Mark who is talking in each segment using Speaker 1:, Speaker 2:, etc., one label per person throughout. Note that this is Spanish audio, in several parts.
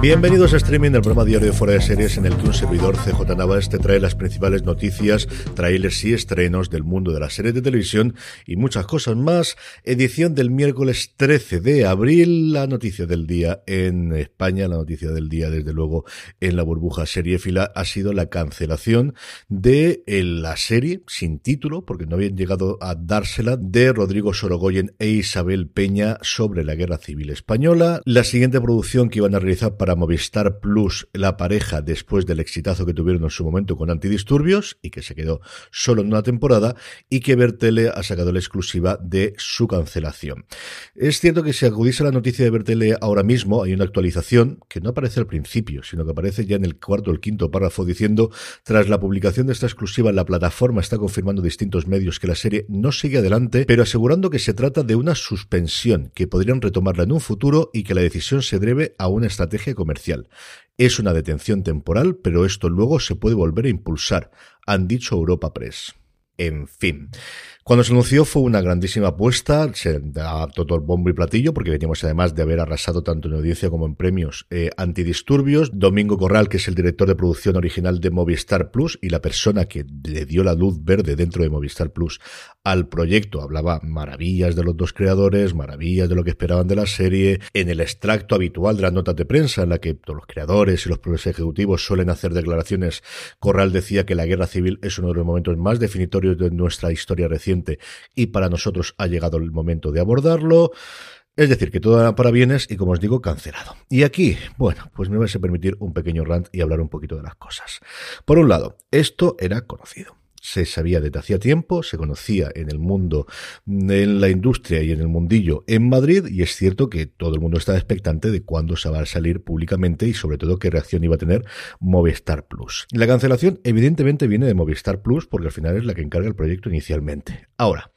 Speaker 1: Bienvenidos a streaming del programa diario de Fuera de Series en el que un servidor CJ Navas te trae las principales noticias, trailers y estrenos del mundo de las series de televisión y muchas cosas más. Edición del miércoles 13 de abril, la noticia del día en España, la noticia del día desde luego en la burbuja seriéfila ha sido la cancelación de eh, la serie sin título, porque no habían llegado a dársela, de Rodrigo Sorogoyen e Isabel Peña sobre la Guerra Civil Española. La siguiente producción que iban a realizar para Movistar Plus la pareja después del exitazo que tuvieron en su momento con Antidisturbios y que se quedó solo en una temporada y que Bertele ha sacado la exclusiva de su cancelación. Es cierto que si acudís a la noticia de Bertele ahora mismo hay una actualización que no aparece al principio, sino que aparece ya en el cuarto o el quinto párrafo diciendo tras la publicación de esta exclusiva la plataforma está confirmando distintos medios que la serie no sigue adelante, pero asegurando que se trata de una suspensión, que podrían retomarla en un futuro y que la decisión se debe a una estrategia comercial. Es una detención temporal, pero esto luego se puede volver a impulsar, han dicho Europa Press. En fin. Cuando se anunció fue una grandísima apuesta, se da todo el bombo y platillo, porque veníamos además de haber arrasado tanto en audiencia como en premios eh, antidisturbios. Domingo Corral, que es el director de producción original de Movistar Plus y la persona que le dio la luz verde dentro de Movistar Plus al proyecto, hablaba maravillas de los dos creadores, maravillas de lo que esperaban de la serie, en el extracto habitual de las notas de prensa, en la que todos los creadores y los propios ejecutivos suelen hacer declaraciones, Corral decía que la guerra civil es uno de los momentos más definitorios de nuestra historia reciente y para nosotros ha llegado el momento de abordarlo. Es decir, que todo era para bienes y, como os digo, cancelado. Y aquí, bueno, pues me vais a permitir un pequeño rant y hablar un poquito de las cosas. Por un lado, esto era conocido se sabía desde hacía tiempo, se conocía en el mundo, en la industria y en el mundillo en Madrid, y es cierto que todo el mundo estaba expectante de cuándo se va a salir públicamente y sobre todo qué reacción iba a tener Movistar Plus. La cancelación evidentemente viene de Movistar Plus porque al final es la que encarga el proyecto inicialmente. Ahora,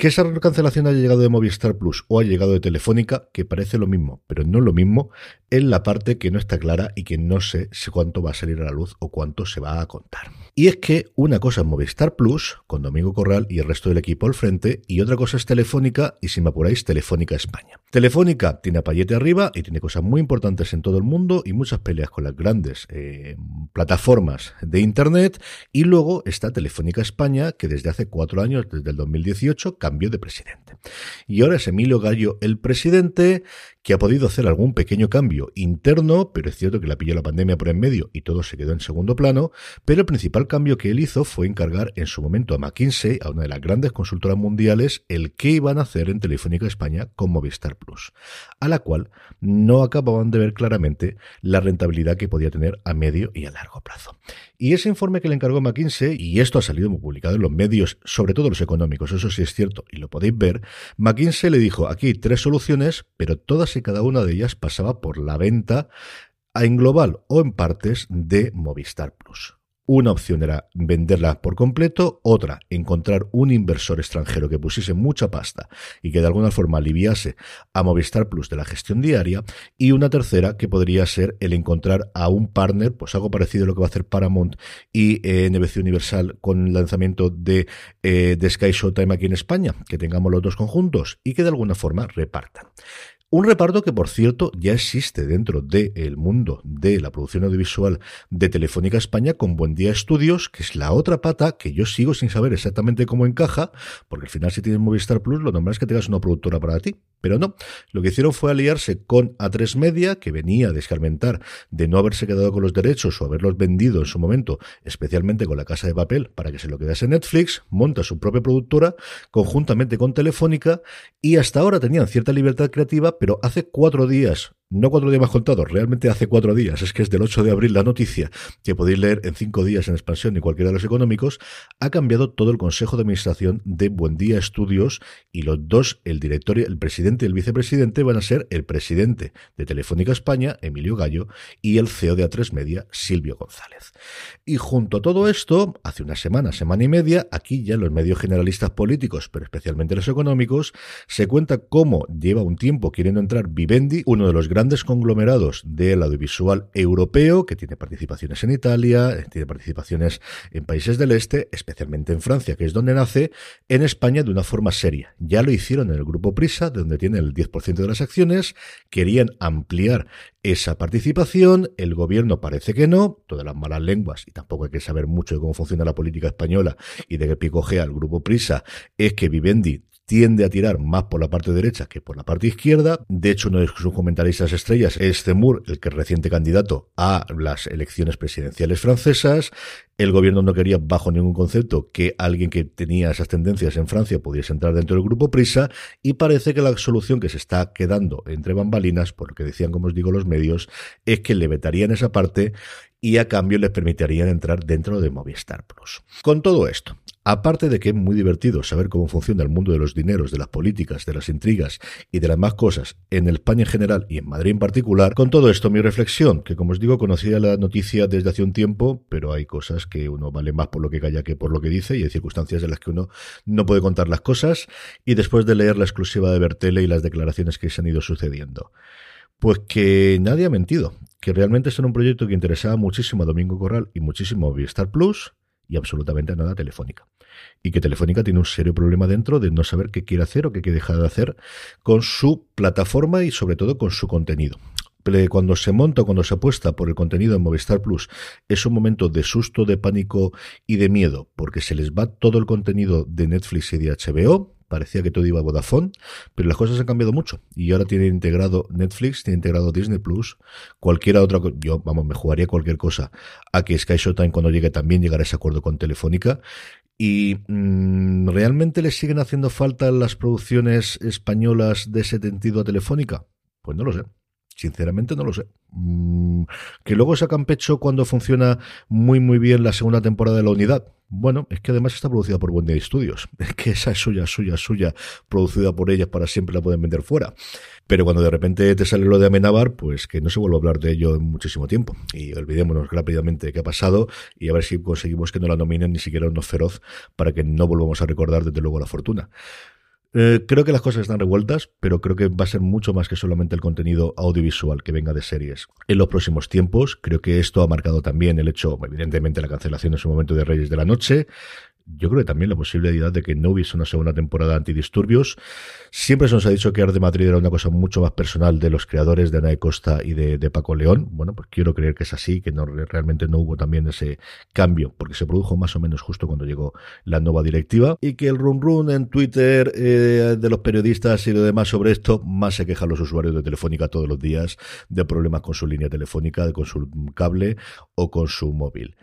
Speaker 1: que esa cancelación haya llegado de Movistar Plus o ha llegado de Telefónica, que parece lo mismo, pero no lo mismo, es la parte que no está clara y que no sé cuánto va a salir a la luz o cuánto se va a contar. Y es que una cosa es Movistar Plus, con Domingo Corral y el resto del equipo al frente, y otra cosa es Telefónica, y si me apuráis, Telefónica España. Telefónica tiene a Payete arriba y tiene cosas muy importantes en todo el mundo y muchas peleas con las grandes eh, plataformas de Internet. Y luego está Telefónica España, que desde hace cuatro años, desde el 2018, cambio de presidente. Y ahora es Emilio Gallo el presidente, que ha podido hacer algún pequeño cambio interno, pero es cierto que la pilló la pandemia por en medio y todo se quedó en segundo plano, pero el principal cambio que él hizo fue encargar en su momento a McKinsey, a una de las grandes consultoras mundiales, el qué iban a hacer en Telefónica España con Movistar Plus, a la cual no acababan de ver claramente la rentabilidad que podía tener a medio y a largo plazo. Y ese informe que le encargó McKinsey, y esto ha salido publicado en los medios, sobre todo los económicos, eso sí es cierto, y lo podéis ver, McKinsey le dijo, aquí hay tres soluciones, pero todas y cada una de ellas pasaba por la venta en global o en partes de Movistar Plus. Una opción era venderla por completo, otra, encontrar un inversor extranjero que pusiese mucha pasta y que de alguna forma aliviase a Movistar Plus de la gestión diaria, y una tercera que podría ser el encontrar a un partner, pues algo parecido a lo que va a hacer Paramount y eh, NBC Universal con el lanzamiento de, eh, de Sky Showtime aquí en España, que tengamos los dos conjuntos y que de alguna forma repartan. Un reparto que, por cierto, ya existe dentro del mundo de la producción audiovisual de Telefónica España con Buen Día Estudios, que es la otra pata que yo sigo sin saber exactamente cómo encaja, porque al final si tienes Movistar Plus lo normal es que tengas una productora para ti. Pero no, lo que hicieron fue aliarse con A3 Media, que venía a descarmentar de no haberse quedado con los derechos o haberlos vendido en su momento, especialmente con la Casa de Papel, para que se lo quedase Netflix, monta su propia productora conjuntamente con Telefónica y hasta ahora tenían cierta libertad creativa, pero hace cuatro días no cuatro días más contados, realmente hace cuatro días, es que es del 8 de abril la noticia, que podéis leer en cinco días en expansión y cualquiera de los económicos, ha cambiado todo el Consejo de Administración de Buen Día Estudios y los dos, el directorio, el presidente y el vicepresidente, van a ser el presidente de Telefónica España, Emilio Gallo, y el CEO de A3 Media, Silvio González. Y junto a todo esto, hace una semana, semana y media, aquí ya los medios generalistas políticos, pero especialmente los económicos, se cuenta cómo lleva un tiempo queriendo entrar Vivendi, uno de los grandes grandes conglomerados del audiovisual europeo, que tiene participaciones en Italia, tiene participaciones en países del este, especialmente en Francia, que es donde nace, en España de una forma seria. Ya lo hicieron en el grupo Prisa, de donde tiene el 10% de las acciones, querían ampliar esa participación, el gobierno parece que no, todas las malas lenguas, y tampoco hay que saber mucho de cómo funciona la política española y de qué picojea el grupo Prisa, es que Vivendi tiende a tirar más por la parte derecha que por la parte izquierda. De hecho, uno de sus comentaristas estrellas es Zemmour, el que es reciente candidato a las elecciones presidenciales francesas. El gobierno no quería, bajo ningún concepto, que alguien que tenía esas tendencias en Francia pudiese entrar dentro del grupo Prisa y parece que la solución que se está quedando entre bambalinas, por lo que decían, como os digo, los medios, es que le vetarían esa parte y a cambio les permitirían entrar dentro de Movistar Plus. Con todo esto, Aparte de que es muy divertido saber cómo funciona el mundo de los dineros, de las políticas, de las intrigas y de las más cosas en España en general y en Madrid en particular, con todo esto mi reflexión, que como os digo conocía la noticia desde hace un tiempo, pero hay cosas que uno vale más por lo que calla que por lo que dice y hay circunstancias en las que uno no puede contar las cosas y después de leer la exclusiva de Bertele y las declaraciones que se han ido sucediendo. Pues que nadie ha mentido, que realmente es un proyecto que interesaba muchísimo a Domingo Corral y muchísimo a Vistar Plus, y absolutamente nada Telefónica. Y que Telefónica tiene un serio problema dentro de no saber qué quiere hacer o qué quiere dejar de hacer con su plataforma y sobre todo con su contenido cuando se monta, cuando se apuesta por el contenido en Movistar Plus, es un momento de susto, de pánico y de miedo, porque se les va todo el contenido de Netflix y de HBO, parecía que todo iba a Vodafone, pero las cosas han cambiado mucho. Y ahora tiene integrado Netflix, tiene integrado Disney Plus, cualquiera otra, yo vamos, me jugaría cualquier cosa a que Sky Showtime cuando llegue también llegará a ese acuerdo con Telefónica. Y mm, realmente le siguen haciendo falta las producciones españolas de ese sentido a Telefónica, pues no lo sé. Sinceramente no lo sé. Mm, que luego sacan pecho cuando funciona muy muy bien la segunda temporada de la unidad. Bueno, es que además está producida por Wendy Studios. Es que esa es suya, suya, suya, producida por ellas para siempre la pueden vender fuera. Pero cuando de repente te sale lo de Amenábar, pues que no se vuelva a hablar de ello en muchísimo tiempo. Y olvidémonos rápidamente qué ha pasado y a ver si conseguimos que no la nominen ni siquiera unos feroz para que no volvamos a recordar desde luego la fortuna. Eh, creo que las cosas están revueltas, pero creo que va a ser mucho más que solamente el contenido audiovisual que venga de series. En los próximos tiempos, creo que esto ha marcado también el hecho, evidentemente, la cancelación en su momento de Reyes de la Noche, yo creo que también la posibilidad de que no hubiese una segunda temporada antidisturbios. Siempre se nos ha dicho que Arde Madrid era una cosa mucho más personal de los creadores de Ana de Costa y de, Paco León. Bueno, pues quiero creer que es así, que no realmente no hubo también ese cambio, porque se produjo más o menos justo cuando llegó la nueva directiva. Y que el run run en Twitter eh, de los periodistas y lo demás sobre esto, más se quejan los usuarios de Telefónica todos los días de problemas con su línea telefónica, con su cable o con su móvil.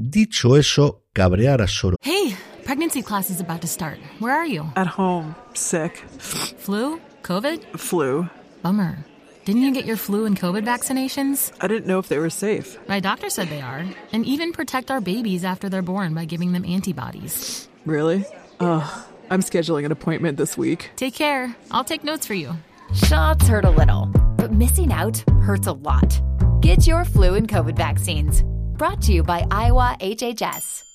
Speaker 1: Dicho eso, cabrear a Soro.
Speaker 2: Hey, pregnancy class is about to start. Where are you?
Speaker 3: At home, sick.
Speaker 2: Flu? COVID?
Speaker 3: Flu.
Speaker 2: Bummer. Didn't you get your flu and COVID vaccinations?
Speaker 3: I didn't know if they were safe.
Speaker 2: My doctor said they are, and even protect our babies after they're born by giving them antibodies.
Speaker 3: Really? Ugh. I'm scheduling an appointment this week.
Speaker 2: Take care. I'll take notes for you.
Speaker 4: Shots hurt a little, but missing out hurts a lot. Get your flu and COVID vaccines. Brought to you by Iowa HHS.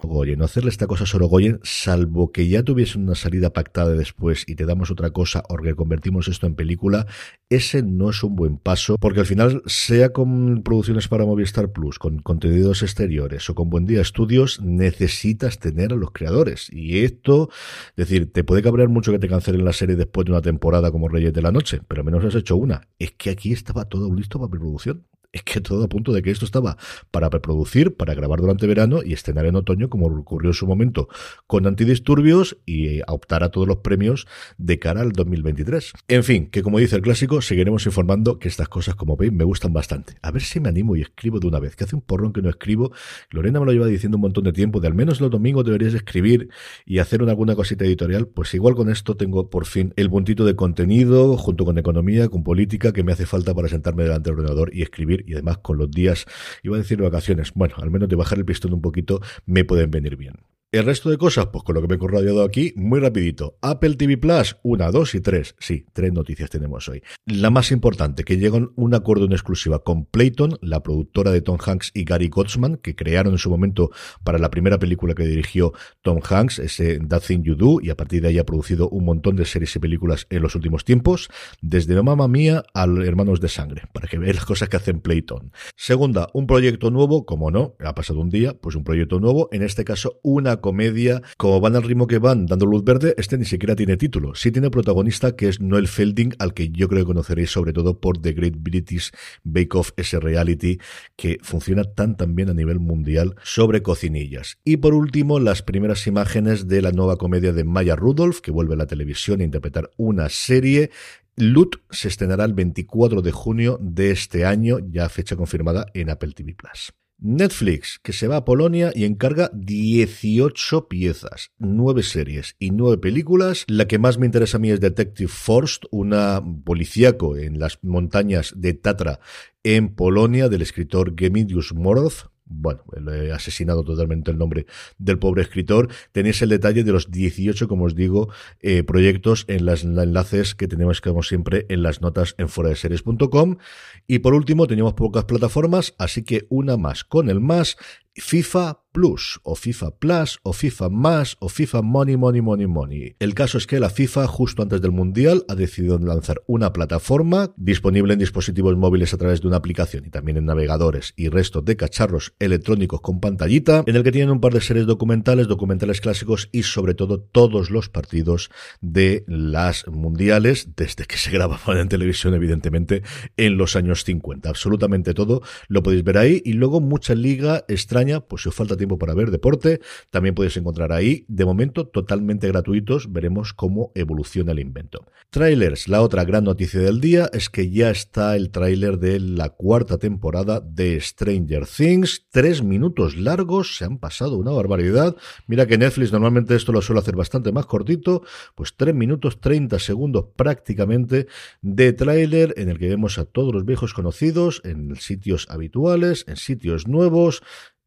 Speaker 1: Goyen, no hacerle esta cosa a Sorogoyen, salvo que ya tuviesen una salida pactada después y te damos otra cosa o que convertimos esto en película, ese no es un buen paso, porque al final, sea con producciones para Movistar Plus, con contenidos exteriores o con Buen Día Estudios, necesitas tener a los creadores. Y esto, es decir, te puede cabrear mucho que te cancelen la serie después de una temporada como Reyes de la Noche, pero al menos has hecho una. Es que aquí estaba todo listo para preproducción es que todo a punto de que esto estaba para preproducir, para grabar durante verano y estrenar en otoño, como ocurrió en su momento con Antidisturbios y a optar a todos los premios de cara al 2023. En fin, que como dice el clásico, seguiremos informando que estas cosas, como veis, me gustan bastante. A ver si me animo y escribo de una vez, que hace un porrón que no escribo. Lorena me lo lleva diciendo un montón de tiempo, de al menos los domingos deberías escribir y hacer una, alguna cosita editorial. Pues igual con esto tengo por fin el puntito de contenido, junto con economía, con política, que me hace falta para sentarme delante del ordenador y escribir y además con los días, iba a decir vacaciones, bueno, al menos de bajar el pistón un poquito me pueden venir bien. El resto de cosas, pues con lo que me he corrodeado aquí, muy rapidito. Apple TV Plus, una, dos y tres. Sí, tres noticias tenemos hoy. La más importante, que llegan un acuerdo en exclusiva con Playton, la productora de Tom Hanks y Gary Gottsman, que crearon en su momento para la primera película que dirigió Tom Hanks, ese That Thing You Do, y a partir de ahí ha producido un montón de series y películas en los últimos tiempos, desde Mamma Mía a Hermanos de Sangre, para que vean las cosas que hacen Playton. Segunda, un proyecto nuevo, como no, ha pasado un día, pues un proyecto nuevo, en este caso una comedia, como van al ritmo que van, dando luz verde, este ni siquiera tiene título. Sí tiene protagonista que es Noel Felding, al que yo creo que conoceréis sobre todo por The Great British Bake Off, ese reality que funciona tan tan bien a nivel mundial sobre cocinillas. Y por último, las primeras imágenes de la nueva comedia de Maya Rudolph, que vuelve a la televisión a interpretar una serie Loot se estrenará el 24 de junio de este año, ya fecha confirmada en Apple TV Plus. Netflix, que se va a Polonia y encarga 18 piezas, 9 series y 9 películas. La que más me interesa a mí es Detective Forst, una policíaco en las montañas de Tatra en Polonia del escritor Gemidius Moroz, bueno, he asesinado totalmente el nombre del pobre escritor. Tenéis el detalle de los 18, como os digo, eh, proyectos en los enlaces que tenemos, como siempre, en las notas en foradeseries.com. Y por último, teníamos pocas plataformas, así que una más con el más. FIFA Plus, o FIFA Plus, o FIFA Más, o FIFA Money, Money, Money, Money. El caso es que la FIFA, justo antes del Mundial, ha decidido lanzar una plataforma disponible en dispositivos móviles a través de una aplicación y también en navegadores y resto de cacharros electrónicos con pantallita, en el que tienen un par de series documentales, documentales clásicos y sobre todo todos los partidos de las mundiales, desde que se grababan en televisión, evidentemente, en los años 50. Absolutamente todo lo podéis ver ahí y luego mucha liga extraña pues si os falta tiempo para ver deporte, también podéis encontrar ahí, de momento totalmente gratuitos, veremos cómo evoluciona el invento. Trailers, la otra gran noticia del día es que ya está el tráiler de la cuarta temporada de Stranger Things, tres minutos largos, se han pasado una barbaridad, mira que Netflix normalmente esto lo suele hacer bastante más cortito, pues tres minutos 30 segundos prácticamente de tráiler en el que vemos a todos los viejos conocidos en sitios habituales, en sitios nuevos,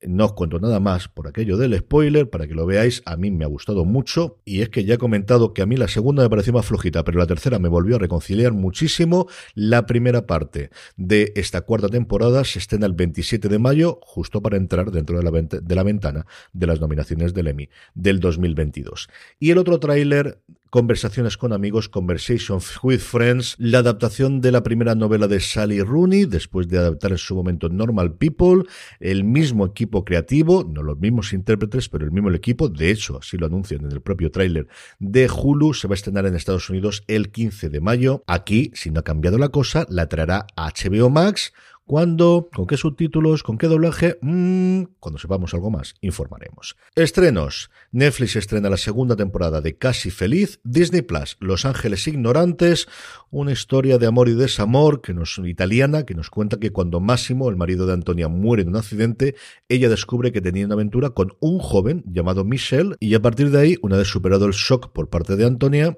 Speaker 1: no os cuento nada más por aquello del spoiler, para que lo veáis, a mí me ha gustado mucho, y es que ya he comentado que a mí la segunda me pareció más flojita, pero la tercera me volvió a reconciliar muchísimo. La primera parte de esta cuarta temporada se estrena el 27 de mayo, justo para entrar dentro de la, ventana de las nominaciones del Emmy del 2022. Y el otro tráiler Conversaciones con amigos, Conversations with Friends, la adaptación de la primera novela de Sally Rooney, después de adaptar en su momento Normal People, el mismo equipo creativo, no los mismos intérpretes, pero el mismo equipo, de hecho, así lo anuncian en el propio tráiler de Hulu, se va a estrenar en Estados Unidos el 15 de mayo. Aquí, si no ha cambiado la cosa, la traerá HBO Max ¿Cuándo? ¿Con qué subtítulos? ¿Con qué doblaje? Mm, cuando sepamos algo más, informaremos. Estrenos. Netflix estrena la segunda temporada de Casi Feliz. Disney Plus, Los Ángeles Ignorantes. Una historia de amor y desamor que nos, italiana que nos cuenta que cuando Máximo, el marido de Antonia, muere en un accidente, ella descubre que tenía una aventura con un joven llamado Michelle y a partir de ahí, una vez superado el shock por parte de Antonia,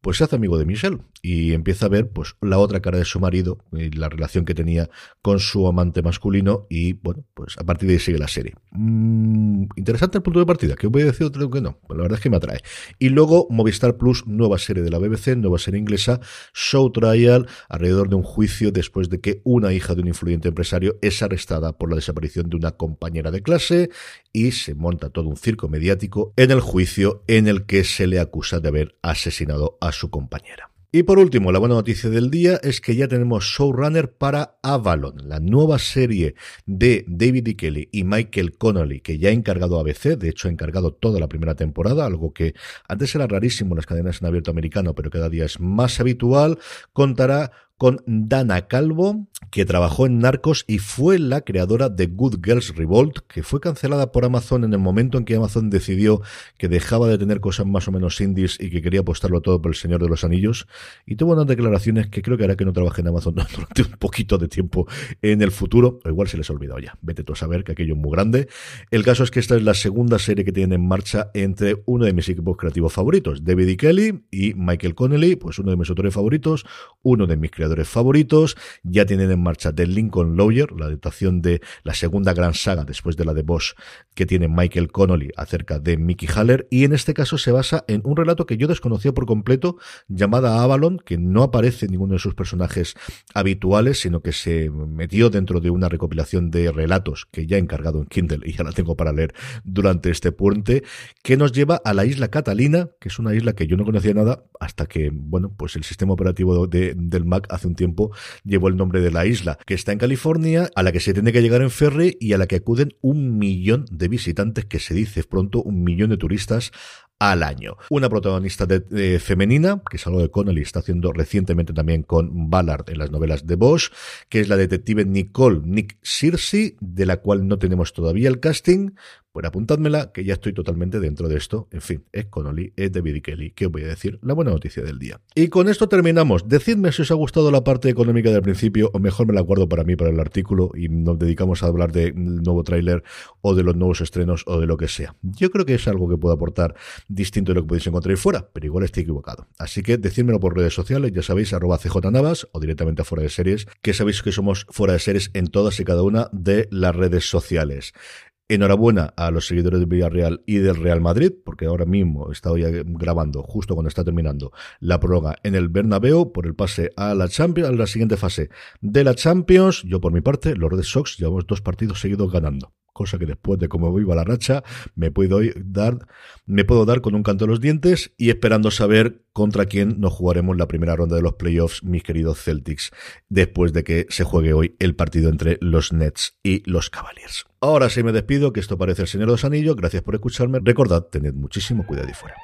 Speaker 1: pues se hace amigo de Michelle y empieza a ver pues la otra cara de su marido y la relación que tenía con su amante masculino y bueno, pues a partir de ahí sigue la serie. Mm, interesante el punto de partida, que voy a decir otro que no, pues la verdad es que me atrae. Y luego Movistar Plus, nueva serie de la BBC, nueva serie inglesa, Show Trial, alrededor de un juicio después de que una hija de un influyente empresario es arrestada por la desaparición de una compañera de clase y se monta todo un circo mediático en el juicio en el que se le acusa de haber asesinado a su compañera. Y por último, la buena noticia del día es que ya tenemos showrunner para Avalon, la nueva serie de David E. Kelly y Michael Connolly, que ya ha encargado ABC, de hecho ha encargado toda la primera temporada, algo que antes era rarísimo en las cadenas en abierto americano, pero cada día es más habitual, contará con Dana Calvo, que trabajó en Narcos y fue la creadora de Good Girls Revolt, que fue cancelada por Amazon en el momento en que Amazon decidió que dejaba de tener cosas más o menos indies y que quería apostarlo todo por el Señor de los Anillos. Y tuvo unas declaraciones que creo que hará que no trabaje en Amazon durante un poquito de tiempo en el futuro, igual se les ha olvidado ya. Vete tú a saber que aquello es muy grande. El caso es que esta es la segunda serie que tienen en marcha entre uno de mis equipos creativos favoritos, David E. Kelly y Michael Connelly, pues uno de mis autores favoritos, uno de mis creadores favoritos. Ya tienen en marcha The Lincoln Lawyer, la adaptación de la segunda gran saga después de la de Bosch que tiene Michael Connolly acerca de Mickey Haller. Y en este caso se basa en un relato que yo desconocía por completo, llamada Avalon, que no aparece en ninguno de sus personajes habituales, sino que se metió dentro de una recopilación de relatos que ya he encargado en Kindle y ya la tengo para leer durante este puente, que nos lleva a la isla Catalina, que es una isla que yo no conocía nada hasta que, bueno, pues el sistema operativo de, del Mac hace un tiempo llevó el nombre de la isla, que está en California, a la que se tiene que llegar en ferry y a la que acuden un millón de visitantes, que se dice pronto un millón de turistas al año. Una protagonista de, femenina, que es algo de Connolly, está haciendo recientemente también con Ballard en las novelas de Bosch, que es la detective Nicole Nick Searcy, de la cual no tenemos todavía el casting, pues apuntádmela, que ya estoy totalmente dentro de esto. En fin, es Connolly, es David Kelly. ¿Qué os voy a decir? La buena noticia del día. Y con esto terminamos. Decidme si os ha gustado la parte económica del principio, o mejor me la guardo para mí, para el artículo, y nos dedicamos a hablar del nuevo tráiler, o de los nuevos estrenos, o de lo que sea. Yo creo que es algo que puedo aportar distinto de lo que podéis encontrar ahí fuera, pero igual estoy equivocado. Así que decídmelo por redes sociales, ya sabéis, arroba cjnavas, o directamente a Fuera de Series, que sabéis que somos Fuera de Series en todas y cada una de las redes sociales. Enhorabuena a los seguidores del Villarreal y del Real Madrid, porque ahora mismo está hoy grabando, justo cuando está terminando la prórroga en el Bernabéu, por el pase a la Champions, a la siguiente fase de la Champions. Yo, por mi parte, los Red Sox llevamos dos partidos seguidos ganando cosa que después de cómo viva la racha me puedo dar, me puedo dar con un canto de los dientes y esperando saber contra quién nos jugaremos la primera ronda de los playoffs, mis queridos Celtics, después de que se juegue hoy el partido entre los Nets y los Cavaliers. Ahora sí me despido, que esto parece el Señor de los Anillos, gracias por escucharme, recordad, tened muchísimo cuidado y fuera.